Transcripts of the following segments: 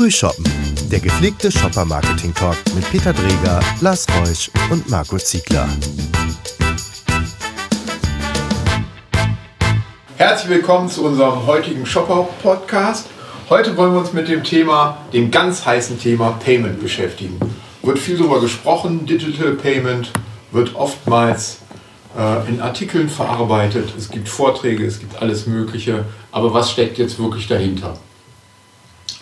Frühshoppen, der gepflegte Shopper-Marketing-Talk mit Peter Dreger, Lars Reusch und Marco Ziegler. Herzlich willkommen zu unserem heutigen Shopper-Podcast. Heute wollen wir uns mit dem Thema, dem ganz heißen Thema Payment beschäftigen. Wird viel darüber gesprochen, Digital Payment wird oftmals äh, in Artikeln verarbeitet, es gibt Vorträge, es gibt alles Mögliche, aber was steckt jetzt wirklich dahinter?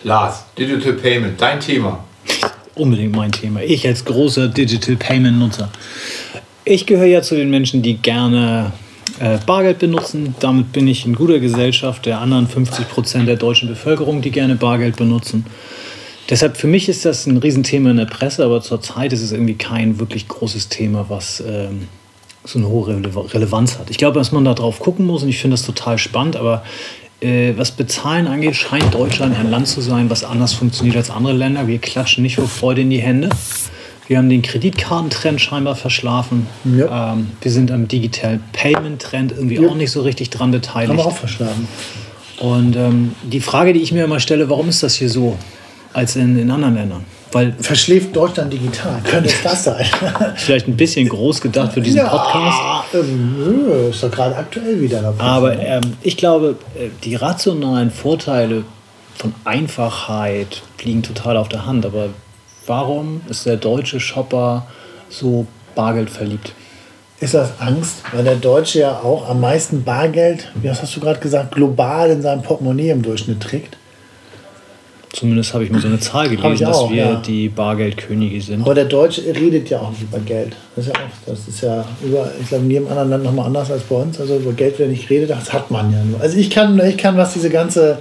Lars, Digital Payment, dein Thema. Unbedingt mein Thema. Ich als großer Digital Payment Nutzer. Ich gehöre ja zu den Menschen, die gerne äh, Bargeld benutzen. Damit bin ich in guter Gesellschaft der anderen 50 Prozent der deutschen Bevölkerung, die gerne Bargeld benutzen. Deshalb für mich ist das ein Riesenthema in der Presse, aber zurzeit ist es irgendwie kein wirklich großes Thema, was ähm, so eine hohe Relevanz hat. Ich glaube, dass man da drauf gucken muss und ich finde das total spannend, aber äh, was Bezahlen angeht, scheint Deutschland ein Land zu sein, was anders funktioniert als andere Länder. Wir klatschen nicht vor Freude in die Hände. Wir haben den Kreditkartentrend scheinbar verschlafen. Ja. Ähm, wir sind am Digital Payment Trend irgendwie ja. auch nicht so richtig dran beteiligt. Haben wir auch verschlafen. Und ähm, die Frage, die ich mir immer stelle, warum ist das hier so als in, in anderen Ländern? Weil Verschläft Deutschland digital, könnte es das sein? Vielleicht ein bisschen groß gedacht für diesen ja, Podcast. Ähm, ist doch gerade aktuell wieder dabei. Aber ähm, ich glaube, äh, die rationalen Vorteile von Einfachheit liegen total auf der Hand. Aber warum ist der deutsche Shopper so bargeldverliebt? Ist das Angst? Weil der Deutsche ja auch am meisten Bargeld, wie hast du gerade gesagt, global in seinem Portemonnaie im Durchschnitt trägt. Zumindest habe ich mir so eine Zahl gelesen, auch, dass wir ja. die Bargeldkönige sind. Aber der Deutsche redet ja auch nicht über Geld. Das ist ja, auch, das ist ja über, ich glaube, in jedem anderen Land nochmal anders als bei uns. Also über Geld, wenn ich rede, das hat man ja nur. Also ich kann, ich kann, was diese ganze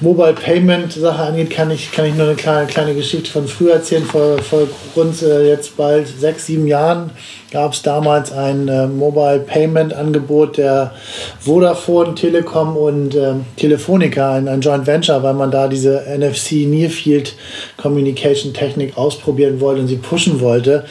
Mobile Payment Sache angeht, kann ich, kann ich nur eine kleine, kleine Geschichte von früher erzählen. Vor, vor rund äh, jetzt bald sechs, sieben Jahren gab es damals ein äh, Mobile Payment Angebot der Vodafone, Telekom und äh, Telefonica, ein, ein Joint Venture, weil man da diese NFC Near Field Communication Technik ausprobieren wollte und sie pushen wollte.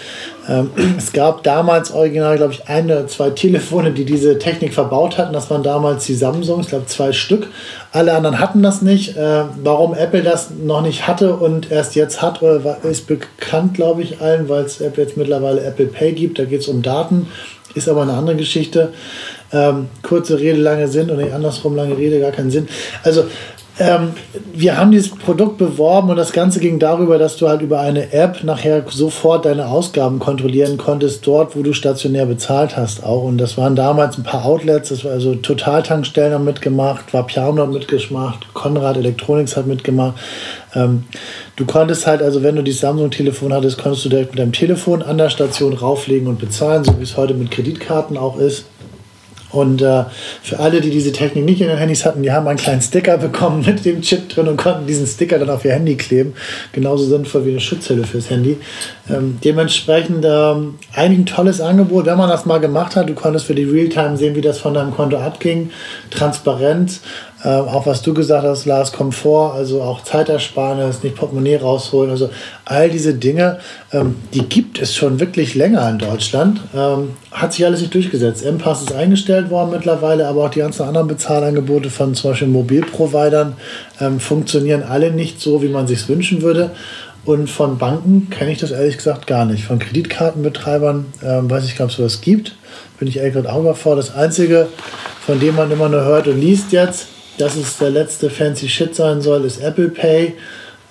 Ähm, es gab damals original, glaube ich, ein oder zwei Telefone, die diese Technik verbaut hatten. Das waren damals die Samsung, ich glaube zwei Stück. Alle anderen hatten das nicht. Äh, warum Apple das noch nicht hatte und erst jetzt hat, ist bekannt, glaube ich, allen, weil es Apple jetzt mittlerweile Apple Pay gibt. Da geht es um Daten, ist aber eine andere Geschichte. Ähm, kurze Rede, lange Sinn und nicht andersrum, lange Rede, gar keinen Sinn. Also ähm, wir haben dieses Produkt beworben und das Ganze ging darüber, dass du halt über eine App nachher sofort deine Ausgaben kontrollieren konntest, dort, wo du stationär bezahlt hast auch. Und das waren damals ein paar Outlets, das war also Total-Tankstellen haben mitgemacht, Vapiano hat mitgemacht, Konrad Electronics hat mitgemacht. Ähm, du konntest halt, also wenn du dieses Samsung-Telefon hattest, konntest du direkt mit deinem Telefon an der Station rauflegen und bezahlen, so wie es heute mit Kreditkarten auch ist. Und äh, für alle, die diese Technik nicht in den Handys hatten, die haben einen kleinen Sticker bekommen mit dem Chip drin und konnten diesen Sticker dann auf ihr Handy kleben. Genauso sinnvoll wie eine Schutzhülle fürs Handy. Ähm, dementsprechend ähm, eigentlich ein tolles Angebot, wenn man das mal gemacht hat. Du konntest für die Realtime sehen, wie das von deinem Konto abging. Transparenz. Äh, auch was du gesagt hast, Lars, Komfort, also auch Zeitersparnis, nicht Portemonnaie rausholen. Also all diese Dinge, ähm, die gibt es schon wirklich länger in Deutschland. Ähm, hat sich alles nicht durchgesetzt. M-Pass ist eingestellt worden mittlerweile, aber auch die ganzen anderen Bezahlangebote von zum Beispiel Mobilprovidern ähm, funktionieren alle nicht so, wie man sich wünschen würde. Und von Banken kenne ich das ehrlich gesagt gar nicht. Von Kreditkartenbetreibern ähm, weiß ich gar nicht, ob es sowas gibt. Bin ich ehrlich gesagt auch überfordert. Das Einzige, von dem man immer nur hört und liest jetzt, dass es der letzte fancy Shit sein soll, ist Apple Pay.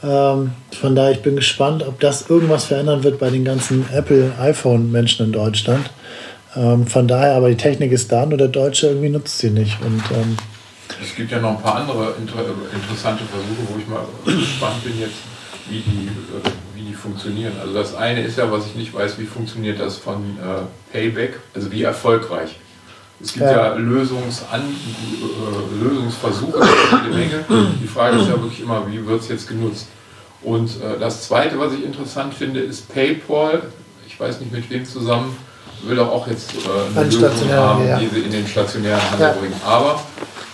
Ähm, von daher, ich bin gespannt, ob das irgendwas verändern wird bei den ganzen Apple-iPhone-Menschen in Deutschland. Ähm, von daher, aber die Technik ist da, nur der Deutsche irgendwie nutzt sie nicht. Und, ähm, es gibt ja noch ein paar andere inter interessante Versuche, wo ich mal gespannt bin jetzt wie die, äh, wie die funktionieren. Also das eine ist ja, was ich nicht weiß, wie funktioniert das von äh, Payback, also wie erfolgreich. Es gibt ja, ja Lösungsan äh, Lösungsversuche, jede Menge. Die Frage ist ja wirklich immer, wie wird es jetzt genutzt? Und äh, das Zweite, was ich interessant finde, ist PayPal. Ich weiß nicht mit wem zusammen, will doch auch jetzt äh, eine Lösung haben, ja. die sie in den stationären Handel ja. bringen. Aber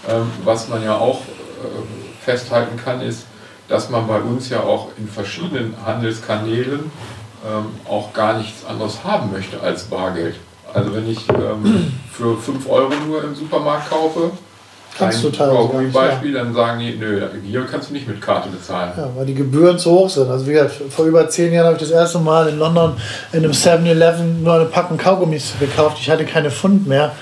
ähm, was man ja auch äh, festhalten kann, ist, dass man bei uns ja auch in verschiedenen Handelskanälen ähm, auch gar nichts anderes haben möchte als Bargeld. Also wenn ich ähm, für 5 Euro nur im Supermarkt kaufe, Kannst du teilweise Beispiel, dann sagen die, nö, hier kannst du nicht mit Karte bezahlen. Ja, weil die Gebühren zu hoch sind. Also wie gesagt, vor über zehn Jahren habe ich das erste Mal in London in einem 7-Eleven nur eine Packung Kaugummis gekauft. Ich hatte keine Pfund mehr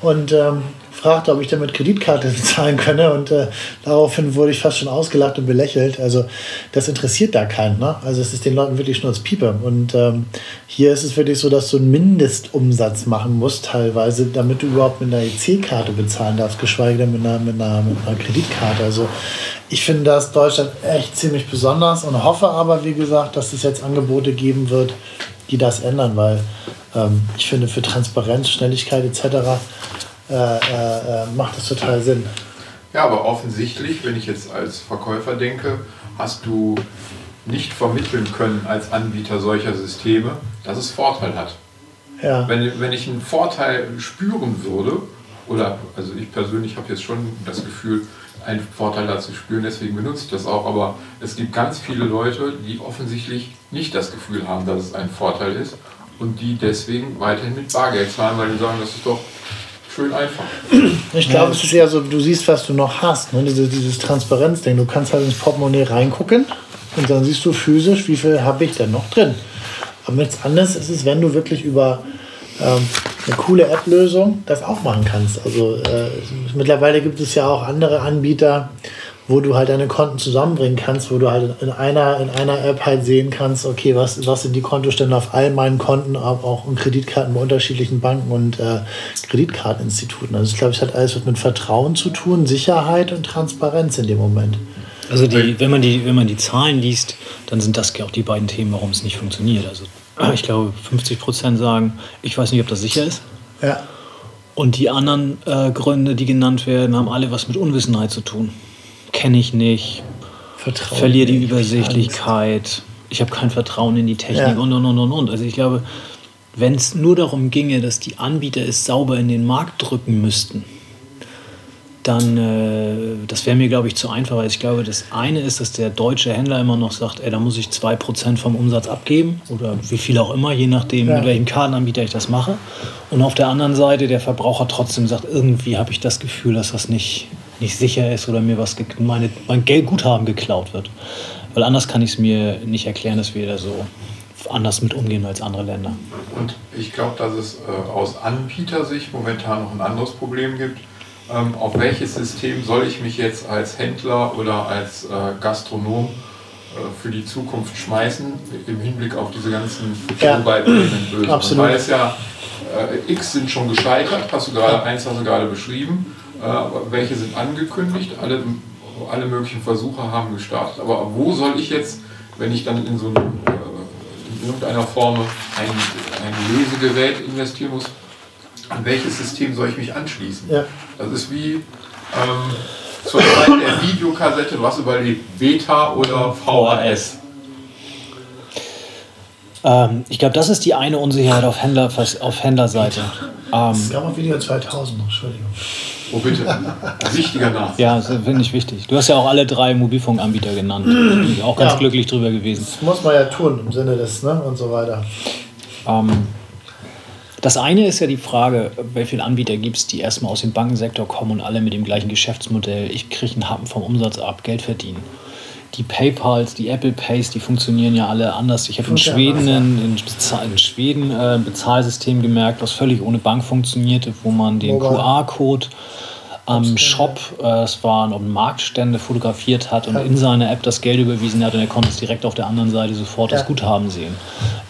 und ähm, fragte, ob ich damit Kreditkarte bezahlen könne und äh, daraufhin wurde ich fast schon ausgelacht und belächelt. Also das interessiert da keinen. Ne? Also es ist den Leuten wirklich schnurzpiepe. Und ähm, hier ist es wirklich so, dass du einen Mindestumsatz machen musst teilweise, damit du überhaupt mit einer EC-Karte bezahlen darfst, geschweige denn mit einer, mit einer, mit einer Kreditkarte. Also ich finde das Deutschland echt ziemlich besonders und hoffe aber, wie gesagt, dass es jetzt Angebote geben wird, die das ändern, weil ähm, ich finde für Transparenz, Schnelligkeit etc. Äh, äh, äh, macht das total Sinn. Ja, aber offensichtlich, wenn ich jetzt als Verkäufer denke, hast du nicht vermitteln können als Anbieter solcher Systeme, dass es Vorteil hat. Ja. Wenn, wenn ich einen Vorteil spüren würde, oder also ich persönlich habe jetzt schon das Gefühl, einen Vorteil da zu spüren, deswegen benutze ich das auch, aber es gibt ganz viele Leute, die offensichtlich nicht das Gefühl haben, dass es ein Vorteil ist und die deswegen weiterhin mit Bargeld zahlen, weil die sagen, das ist doch schön einfach. Ich glaube, es ist eher so, du siehst, was du noch hast. Ne? Dieses, dieses Transparenzding. Du kannst halt ins Portemonnaie reingucken und dann siehst du physisch, wie viel habe ich denn noch drin. Aber nichts anderes ist es, wenn du wirklich über ähm, eine coole App-Lösung das auch machen kannst. Also äh, mittlerweile gibt es ja auch andere Anbieter, wo du halt deine Konten zusammenbringen kannst, wo du halt in einer, in einer App halt sehen kannst, okay, was, was sind die Kontostände auf all meinen Konten, aber auch in Kreditkarten bei unterschiedlichen Banken und äh, Kreditkarteninstituten. Also ich glaube, es hat alles was mit Vertrauen zu tun, Sicherheit und Transparenz in dem Moment. Also die, wenn, man die, wenn man die Zahlen liest, dann sind das ja auch die beiden Themen, warum es nicht funktioniert. Also ich glaube, 50 Prozent sagen, ich weiß nicht, ob das sicher ist. Ja. Und die anderen äh, Gründe, die genannt werden, haben alle was mit Unwissenheit zu tun. Kenne ich nicht, Vertrauen. verliere die Übersichtlichkeit, ich habe kein Vertrauen in die Technik Ja. und und und und und. Also ich glaube, wenn es nur darum ginge, dass die Anbieter es sauber in den Markt drücken müssten, dann, äh, das wäre mir, glaube ich, zu einfach. Weil ich glaube, das eine ist, dass der deutsche Händler immer noch sagt, ey, da muss ich 2% vom Umsatz abgeben oder wie viel auch immer, je nachdem, Ja. mit welchem Kartenanbieter ich das mache. Und auf der anderen Seite der Verbraucher trotzdem sagt, irgendwie habe ich das Gefühl, dass das nicht, nicht sicher ist oder mir was meine, mein Geldguthaben geklaut wird. Weil anders kann ich es mir nicht erklären, dass wir da so anders mit umgehen als andere Länder. Und ich glaube, dass es äh, aus Anbietersicht momentan noch ein anderes Problem gibt. Ähm, auf welches System soll ich mich jetzt als Händler oder als äh, Gastronom äh, für die Zukunft schmeißen im Hinblick auf diese ganzen Ja. Lösungen? Absolut. Weil es ja äh, X sind schon gescheitert, hast du gerade eins hast du gerade beschrieben. Äh, welche sind angekündigt? Alle, alle möglichen Versuche haben gestartet. Aber wo soll ich jetzt, wenn ich dann in so ein, äh, in irgendeiner Form ein, ein Lesegerät investieren muss, an welches System soll ich mich anschließen? Ja. Das ist wie ähm, zur Zeit der Videokassette, du hast überlegt, Beta oder VHS. Ähm, ich glaube, das ist die eine Unsicherheit auf, Händler, auf Händlerseite. Ähm, Es gab auch Video 2000 noch, Entschuldigung. Oh bitte, wichtiger Nachsatz. ja, das finde ich wichtig. Du hast ja auch alle drei Mobilfunkanbieter genannt. Bin ich auch ganz Ja. glücklich drüber gewesen. Das muss man ja tun im Sinne des, ne, und so weiter. Ähm, das eine ist ja die Frage, wie viele Anbieter gibt es, die erstmal aus dem Bankensektor kommen und alle mit dem gleichen Geschäftsmodell, ich kriege einen Happen vom Umsatz ab, Geld verdienen. Die PayPals, die Apple Pays, die funktionieren ja alle anders. Ich habe in Schweden, ein, in, Schweden äh, ein Bezahlsystem gemerkt, was völlig ohne Bank funktionierte, wo man den. QR-Code am Shop, äh, es waren um Marktstände fotografiert hat und in seine App das Geld überwiesen hat und er konnte es direkt auf der anderen Seite sofort Ja. das Guthaben sehen.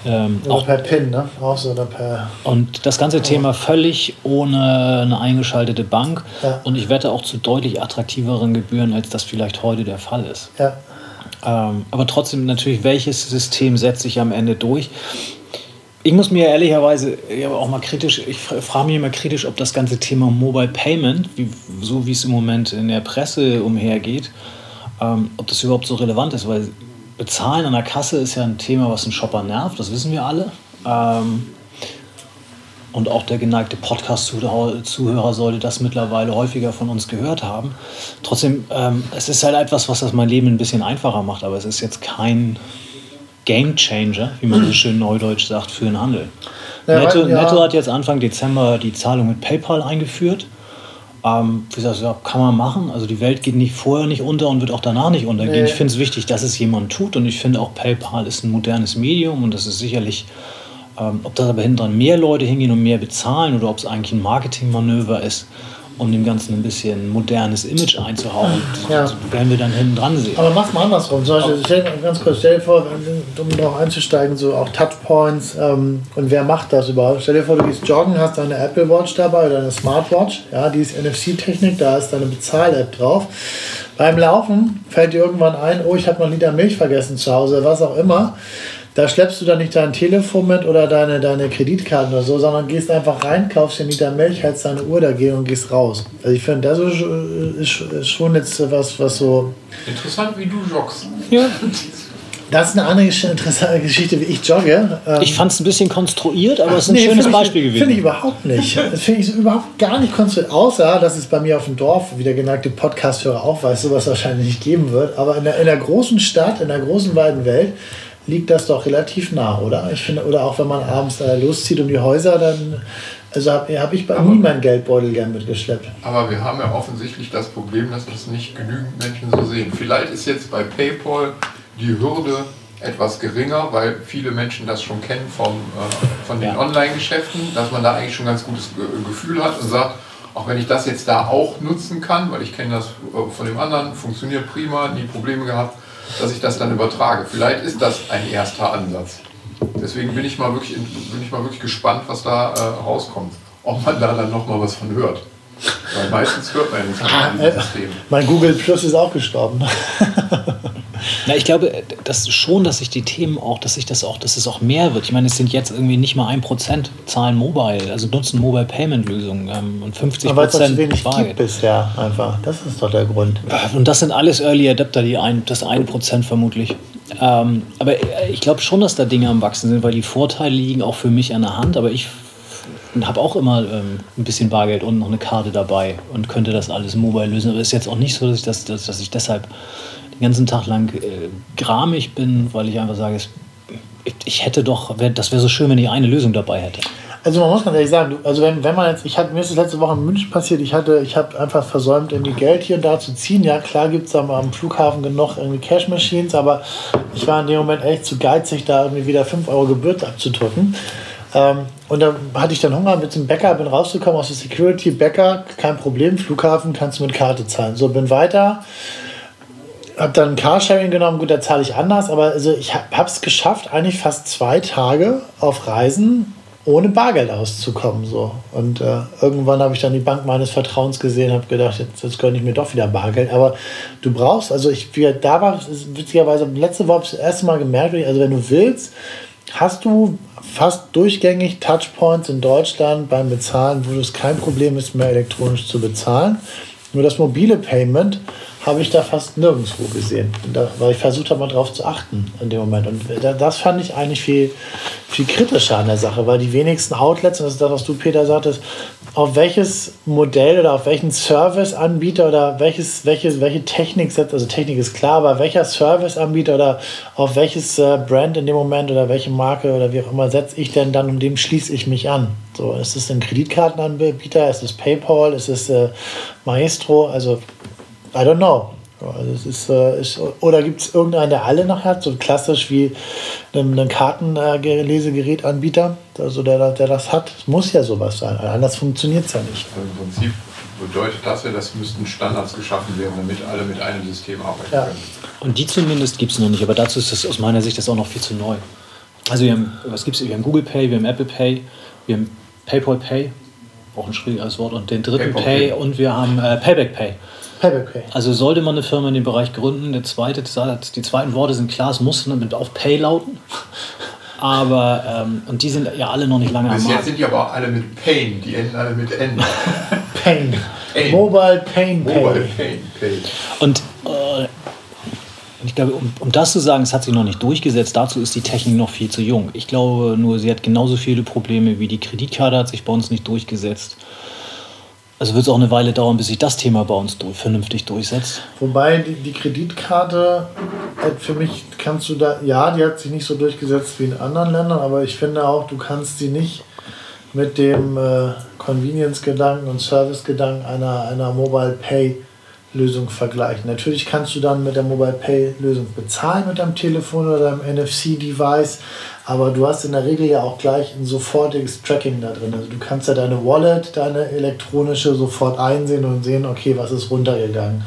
Ähm, Oder auch per PIN, ne? Auch so, oder per. und das ganze Thema völlig ohne eine eingeschaltete Bank. Ja. Und ich wette auch zu deutlich attraktiveren Gebühren, als das vielleicht heute der Fall ist. Ja. Ähm, aber trotzdem natürlich, welches System setzt sich am Ende durch? Ich muss mir ehrlicherweise auch mal kritisch, ich fra- frage mich immer kritisch, ob das ganze Thema Mobile Payment, wie, so wie es im Moment in der Presse umhergeht, ähm, ob das überhaupt so relevant ist, weil Bezahlen an der Kasse ist ja ein Thema, was einen Shopper nervt, das wissen wir alle. Ähm, und auch der geneigte Podcast-Zuhörer sollte das mittlerweile häufiger von uns gehört haben. Trotzdem, ähm, es ist halt etwas, was das mein Leben ein bisschen einfacher macht, aber es ist jetzt kein Game Changer, wie man so schön neudeutsch sagt, für den Handel. Ja, Netto, ja. Netto hat jetzt Anfang Dezember die Zahlung mit PayPal eingeführt. Ähm, wie gesagt, ja, kann man machen. Also die Welt geht nicht vorher nicht unter und wird auch danach nicht untergehen. Nee. Ich finde es wichtig, dass es jemand tut und ich finde auch PayPal ist ein modernes Medium und das ist sicherlich, ähm, ob da aber hinten dran mehr Leute hingehen und mehr bezahlen oder ob es eigentlich ein Marketingmanöver ist, um dem Ganzen ein bisschen modernes Image einzuhauen, Ja. das werden wir dann hinten dran sehen. Aber mach's mal andersrum. Zum Beispiel, stell, ganz kurz, stell dir vor, um darauf einzusteigen, so auch Touchpoints ähm, und wer macht das überhaupt? Stell dir vor, du gehst joggen, hast deine Apple Watch dabei oder deine Smartwatch, ja, die ist NFC-Technik, da ist deine Bezahl-App drauf. Beim Laufen fällt dir irgendwann ein, oh, ich habe noch Liter Milch vergessen zu Hause, was auch immer. Da schleppst du dann nicht dein Telefon mit oder deine, deine Kreditkarten oder so, sondern gehst einfach rein, kaufst dir einen Liter Milch, hältst deine Uhr dagegen und gehst raus. Also ich finde, das ist, ist, ist schon jetzt was, was so Interessant, wie du joggst. Ja. Das ist eine andere interessante Geschichte, wie ich jogge. Ähm, Ich fand es ein bisschen konstruiert, aber es ist ein nee, schönes Beispiel ich, gewesen. Finde ich überhaupt nicht. Das finde ich so überhaupt gar nicht konstruiert. Außer, dass es bei mir auf dem Dorf, wie der geneigte Podcast-Hörer auch weiß, sowas wahrscheinlich nicht geben wird. Aber in der, in der großen Stadt, in der großen weiten Welt, liegt das doch relativ nah, oder? Ich finde, oder auch wenn man abends äh, loszieht um die Häuser, dann also habe hab ich bei Aber- nie meinen Geldbeutel gern mitgeschleppt. Aber wir haben ja offensichtlich das Problem, dass das nicht genügend Menschen so sehen. Vielleicht ist jetzt bei PayPal die Hürde etwas geringer, weil viele Menschen das schon kennen vom, äh, von den Ja. Online-Geschäften, dass man da eigentlich schon ein ganz gutes Ge Gefühl hat und sagt, auch wenn ich das jetzt da auch nutzen kann, weil ich kenne das äh, von dem anderen, funktioniert prima, nie Probleme gehabt, dass ich das dann übertrage. Vielleicht ist das ein erster Ansatz. Deswegen bin ich mal wirklich, bin ich mal wirklich gespannt, was da äh, rauskommt. Ob man da dann nochmal was von hört. Weil meistens hört man ja nichts von Äh, diesem System. mein Google Plus ist auch gestorben. Na, ich glaube, dass schon, dass sich die Themen auch, dass sich das auch, dass es auch mehr wird. Ich meine, es sind jetzt irgendwie nicht mal ein Prozent zahlen Mobile, also nutzen Mobile Payment Lösungen ähm, und 50 Aber weil es noch zu Prozent wenig gibt Bargeld. bisher einfach. Das ist doch der Grund. Und das sind alles Early Adapter, die ein, das eine Prozent vermutlich. Ähm, aber äh, ich glaube schon, dass da Dinge am Wachsen sind, weil die Vorteile liegen auch für mich an der Hand. Aber ich habe auch immer ähm, ein bisschen Bargeld und noch eine Karte dabei und könnte das alles mobile lösen. Aber es ist jetzt auch nicht so, dass ich, das, dass, dass ich deshalb den ganzen Tag lang äh, gramig bin, weil ich einfach sage, es, ich, hätte doch, wär, das wäre so schön, wenn ich eine Lösung dabei hätte. Also man muss ganz ehrlich sagen, also wenn, wenn man jetzt, ich hatte, mir ist das letzte Woche in München passiert, ich hatte, ich habe einfach versäumt, irgendwie Geld hier und da zu ziehen. Ja, klar gibt es am, Flughafen genug irgendwie Cash Machines, aber ich war in dem Moment echt zu geizig, da irgendwie wieder 5 Euro Gebühr abzudrücken. Ähm, und da hatte ich dann Hunger mit dem Bäcker, bin rausgekommen aus der Security, Bäcker, kein Problem, Flughafen kannst du mit Karte zahlen. So, bin weiter, hab dann Carsharing genommen, gut, da zahle ich anders, aber also ich habe es geschafft, eigentlich fast zwei Tage auf Reisen ohne Bargeld auszukommen. So. Und äh, irgendwann habe ich dann die Bank meines Vertrauens gesehen, habe gedacht, jetzt, jetzt gönne ich mir doch wieder Bargeld. Aber du brauchst, also ich, wie, da war es witzigerweise, letzte Woche habe das erste Mal gemerkt, also wenn du willst, hast du fast durchgängig Touchpoints in Deutschland beim Bezahlen, wo es kein Problem ist, mehr elektronisch zu bezahlen. Nur das mobile Payment habe ich da fast nirgendwo gesehen, da, weil ich versucht habe, mal drauf zu achten in dem Moment. Und da, das fand ich eigentlich viel, viel kritischer an der Sache, weil die wenigsten Outlets, und das ist das, was du, Peter, sagtest, auf welches Modell oder auf welchen Serviceanbieter oder welches, welche, welche Technik setzt, also Technik ist klar, aber welcher Serviceanbieter oder auf welches äh, Brand in dem Moment oder welche Marke oder wie auch immer setze ich denn dann und dem schließe ich mich an? So, ist es ein Kreditkartenanbieter, ist es PayPal, ist es äh, Maestro, also I don't know. Also es ist, äh, ist, oder gibt es irgendeinen, der alle noch hat, so klassisch wie einen, einen Kartenlesegerätanbieter, also der, der das hat? Es muss ja sowas sein, anders funktioniert es ja nicht. Also Im Prinzip bedeutet das ja, dass müssten Standards geschaffen werden, damit alle mit einem System arbeiten Ja. können. Und die zumindest gibt es noch nicht, aber dazu ist das aus meiner Sicht das auch noch viel zu neu. Also wir haben, was gibt's? Wir haben Google Pay, wir haben Apple Pay, wir haben PayPal Pay, auch ein schwieriges Wort, und den dritten PayPal Pay, Pay. und wir haben äh, Payback Pay. Payback Pay. Also sollte man eine Firma in dem Bereich gründen, der zweite, die zweiten Worte sind klar, es muss damit auf Pay lauten. Aber, ähm, und die sind ja alle noch nicht lange am Bis jetzt Markt. sind die aber auch alle mit Pain, die enden alle mit N. Pain. Pain. Mobile Pain Pay. Mobile Pain, Pain. Und äh, ich glaube, um, um das zu sagen, es hat sich noch nicht durchgesetzt, dazu ist die Technik noch viel zu jung. Ich glaube nur, sie hat genauso viele Probleme wie die Kreditkarte hat sich bei uns nicht durchgesetzt. Also wird es auch eine Weile dauern, bis sich das Thema bei uns durch, vernünftig durchsetzt. Wobei die, die Kreditkarte, äh, für mich kannst du da, ja, die hat sich nicht so durchgesetzt wie in anderen Ländern, aber ich finde auch, du kannst sie nicht mit dem äh, Convenience-Gedanken und Service-Gedanken einer, einer Mobile Pay-Lösung vergleichen. Natürlich kannst du dann mit der Mobile Pay-Lösung bezahlen mit deinem Telefon oder deinem NFC-Device, aber du hast in der Regel ja auch gleich ein sofortiges Tracking da drin. Also du kannst ja deine Wallet, deine elektronische sofort einsehen und sehen, okay, was ist runtergegangen.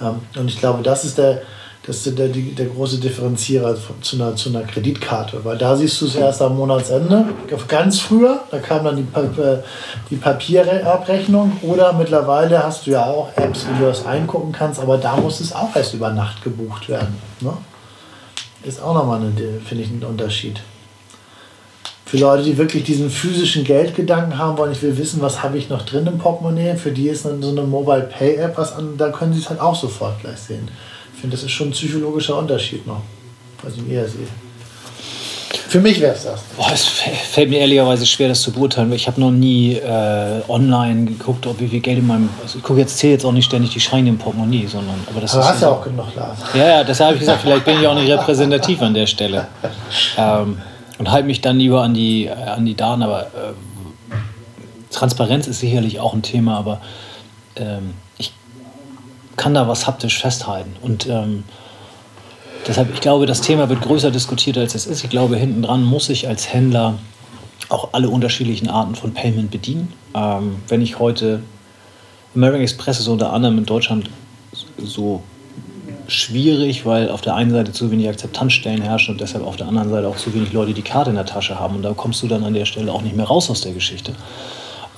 Ähm, und ich glaube, das ist der, das ist der, der, große Differenzierer zu einer, zu einer Kreditkarte. Weil da siehst du es erst am Monatsende. Ganz früher, da kam dann die, die Papierabrechnung. Oder mittlerweile hast du ja auch Apps, wo du das eingucken kannst, aber da muss es auch erst über Nacht gebucht werden. Ne? Ist auch nochmal, finde ich, ein Unterschied. Für Leute, die wirklich diesen physischen Geldgedanken haben wollen, ich will wissen, was habe ich noch drin im Portemonnaie, für die ist so eine Mobile Pay App, was an, da können sie es halt auch sofort gleich sehen finde, das ist schon ein psychologischer Unterschied noch. Was ich eher sehe. Für mich wäre es das. Boah, es fällt mir ehrlicherweise schwer, das zu beurteilen, weil ich habe noch nie äh, online geguckt, ob wie viel Geld in meinem. Also ich gucke jetzt, zähle jetzt auch nicht ständig die Scheine im Portemonnaie, sondern. Aber das aber ist hast ja auch genug Lars. Ja, ja, deshalb habe ich gesagt, vielleicht bin ich auch nicht repräsentativ an der Stelle. Ähm, und halte mich dann lieber an die, äh, an die Daten, aber äh, Transparenz ist sicherlich auch ein Thema, aber ähm, kann da was haptisch festhalten. Und ähm, deshalb, ich glaube, das Thema wird größer diskutiert, als es ist. Ich glaube, hinten dran muss ich als Händler auch alle unterschiedlichen Arten von Payment bedienen. Ähm, wenn ich heute American Express ist unter anderem in Deutschland so schwierig, weil auf der einen Seite zu wenig Akzeptanzstellen herrschen und deshalb auf der anderen Seite auch zu wenig Leute die Karte in der Tasche haben. Und da kommst du dann an der Stelle auch nicht mehr raus aus der Geschichte.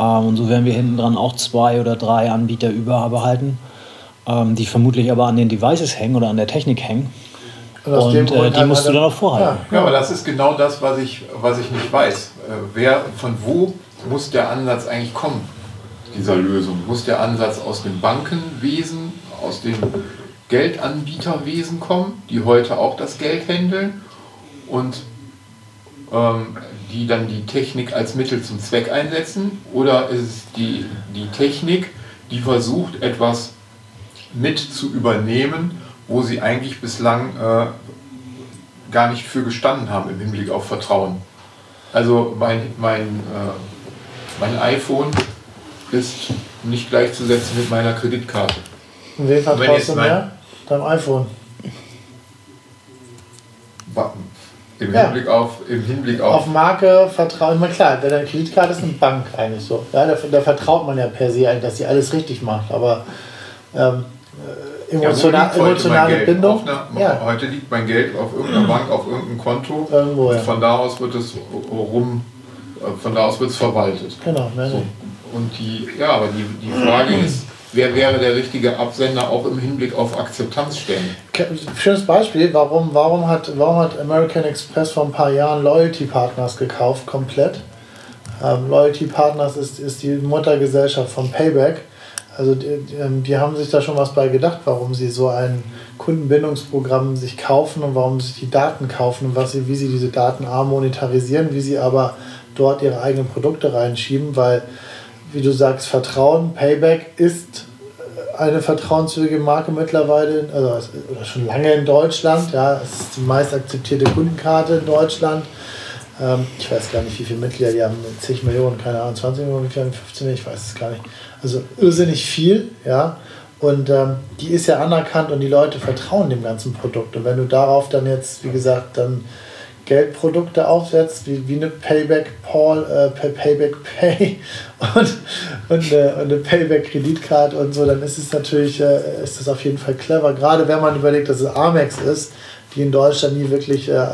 Ähm, und so werden wir hinten dran auch zwei oder drei Anbieter überbehalten ähm, die vermutlich aber an den Devices hängen oder an der Technik hängen. Und, und äh, die musst du dann auch vorhalten. Ja, ja, aber das ist genau das, was ich, was ich nicht weiß. Äh, wer, von wo muss der Ansatz eigentlich kommen, dieser Lösung? Muss der Ansatz aus dem Bankenwesen, aus dem Geldanbieterwesen kommen, die heute auch das Geld handeln und ähm, die dann die Technik als Mittel zum Zweck einsetzen? Oder ist es die, die Technik, die versucht, etwas mit zu übernehmen, wo sie eigentlich bislang äh, gar nicht für gestanden haben im Hinblick auf Vertrauen. Also mein, mein, äh, mein iPhone ist nicht gleichzusetzen mit meiner Kreditkarte. Und wem vertraust du mehr? Deinem iPhone. Im Hinblick, ja. auf, Im Hinblick auf. Auf Marke vertrauen. Na klar, deine Kreditkarte ist eine Bank eigentlich so. Ja, da, da vertraut man ja per se eigentlich, dass sie alles richtig macht. Aber ähm, emotional, ja, emotionale Bindung. Einer, ja. Heute liegt mein Geld auf irgendeiner Bank, auf irgendeinem Konto. Irgendwo, ja. Von da aus wird es rum, von da aus wird es verwaltet. Genau. So. Und die, ja, aber die, die Frage ist, wer wäre der richtige Absender auch im Hinblick auf Akzeptanzstellen? Schönes Beispiel, warum, warum, hat, warum hat American Express vor ein paar Jahren Loyalty Partners gekauft, komplett? Ähm, Loyalty Partners ist, ist die Muttergesellschaft von Payback also die, ähm, die, haben sich da schon was bei gedacht, warum sie so ein Kundenbindungsprogramm sich kaufen und warum sie die Daten kaufen und was sie, wie sie diese Daten A monetarisieren, wie sie aber dort ihre eigenen Produkte reinschieben, weil, wie du sagst, Vertrauen, Payback ist äh, eine vertrauenswürdige Marke mittlerweile, also schon lange in Deutschland. Ja, es ist die meist akzeptierte Kundenkarte in Deutschland. Ähm, ich weiß gar nicht, wie viele Mitglieder die haben, zig Millionen, keine Ahnung, 20 Millionen, 15 Millionen, ich weiß es gar nicht. Also irrsinnig viel, ja. Und ähm, die ist ja anerkannt und die Leute vertrauen dem ganzen Produkt. Und wenn du darauf dann jetzt, wie gesagt, dann Geldprodukte aufsetzt, wie, wie eine Payback Paul, äh, Payback Pay und, und, äh, und eine Payback Kreditkarte und so, dann ist es natürlich, äh, ist das auf jeden Fall clever. Gerade wenn man überlegt, dass es Amex ist, die in Deutschland nie wirklich äh,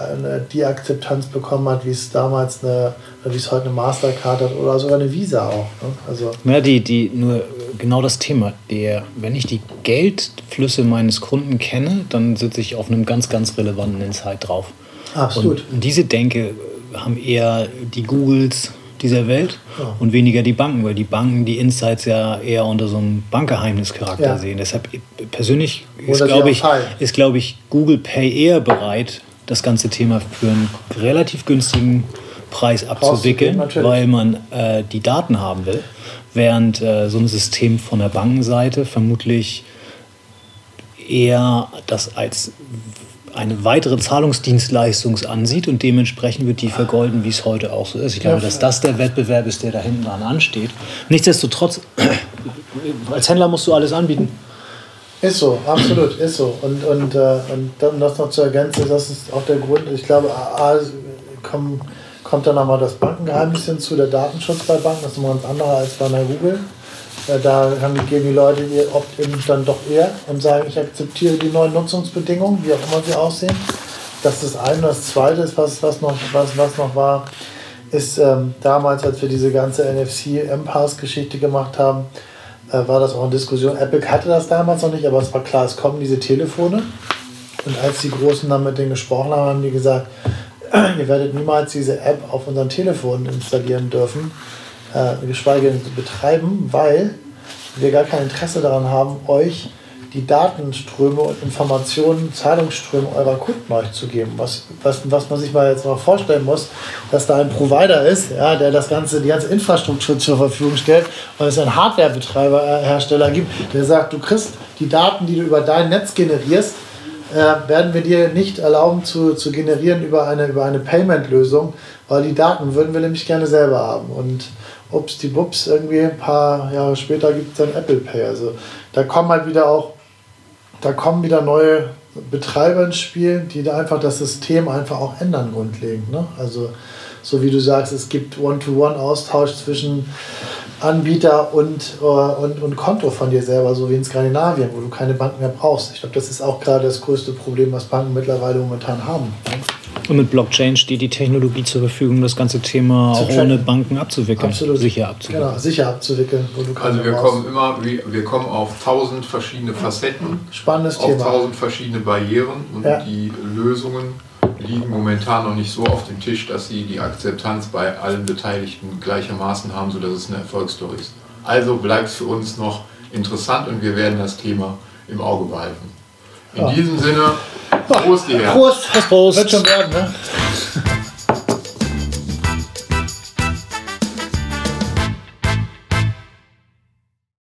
die Akzeptanz bekommen hat, wie es damals eine, wie es heute eine Mastercard hat oder sogar eine Visa auch. Ne? Also ja, die, die, nur genau das Thema. Der, wenn ich die Geldflüsse meines Kunden kenne, dann sitze ich auf einem ganz, ganz relevanten Insight drauf. Absolut. Und diese Denke haben eher die Googles, dieser Welt ja. und weniger die Banken, weil die Banken die Insights ja eher unter so einem Bankgeheimnischarakter ja. sehen. Deshalb persönlich ist, glaube ich, ist, glaube ich, Google Pay eher bereit, das ganze Thema für einen relativ günstigen Preis abzuwickeln, weil man äh, die Daten haben will, während äh, so ein System von der Bankenseite vermutlich eher das als eine weitere Zahlungsdienstleistung ansieht und dementsprechend wird die vergolden, wie es heute auch so ist. Ich glaube, dass das der Wettbewerb ist, der da hinten dran ansteht. Nichtsdestotrotz, als Händler musst du alles anbieten. Ist so, absolut, ist so. Und, und, äh, und dann das noch zu ergänzen, das ist auch der Grund, ich glaube, A, A, komm, kommt dann nochmal das Bankengeheimnis hinzu, der Datenschutz bei Banken, das ist nochmal ein anderer als bei einer Google. Da haben die, Leute ihr Opt-in dann doch eher und sagen, ich akzeptiere die neuen Nutzungsbedingungen, wie auch immer sie aussehen. Das ist das eine. Das zweite was, was, noch, was, was noch war, ist ähm, damals, als wir diese ganze NFC-M-Pass-Geschichte gemacht haben, äh, war das auch eine Diskussion. Epic hatte das damals noch nicht, aber es war klar, es kommen diese Telefone. Und als die Großen dann mit denen gesprochen haben, haben die gesagt, ihr werdet niemals diese App auf unseren Telefonen installieren dürfen, äh, geschweige denn betreiben, weil wir gar kein Interesse daran haben, euch die Datenströme und Informationen, Zahlungsströme eurer Kunden euch zu geben. Was, was, was man sich mal jetzt mal vorstellen muss, dass da ein Provider ist, ja, der das ganze, die ganze Infrastruktur zur Verfügung stellt und es einen Hardwarebetreiber, äh, Hersteller gibt, der sagt, du kriegst die Daten, die du über dein Netz generierst, äh, werden wir dir nicht erlauben zu, zu generieren über eine, über eine Payment-Lösung, weil die Daten würden wir nämlich gerne selber haben. Und ups, die Bups, irgendwie ein paar Jahre später gibt es dann Apple Pay. Also da kommen halt wieder auch, da kommen wieder neue Betreiber ins Spiel, die da einfach das System einfach auch ändern grundlegend. Ne? Also so wie du sagst, es gibt One-to-One-Austausch zwischen Anbieter und, äh, und, und Konto von dir selber, so wie in Skandinavien, wo du keine Banken mehr brauchst. Ich glaube, das ist auch gerade das größte Problem, was Banken mittlerweile momentan haben. Und mit Blockchain steht die Technologie zur Verfügung, das ganze Thema auch ohne Banken abzuwickeln. Absolut. Sicher abzuwickeln. Genau, sicher abzuwickeln, wo du keine Also wir brauchst. kommen immer, wir, wir kommen auf tausend verschiedene Facetten, Spannendes auf Thema. tausend verschiedene Barrieren und Ja. die Lösungen liegen momentan noch nicht so auf dem Tisch, dass sie die Akzeptanz bei allen Beteiligten gleichermaßen haben, sodass es eine Erfolgsstory ist. Also bleibt es für uns noch interessant und wir werden das Thema im Auge behalten. In Ja. diesem Sinne, Prost, ihr! Prost, Prost. Wird schon werden, ne?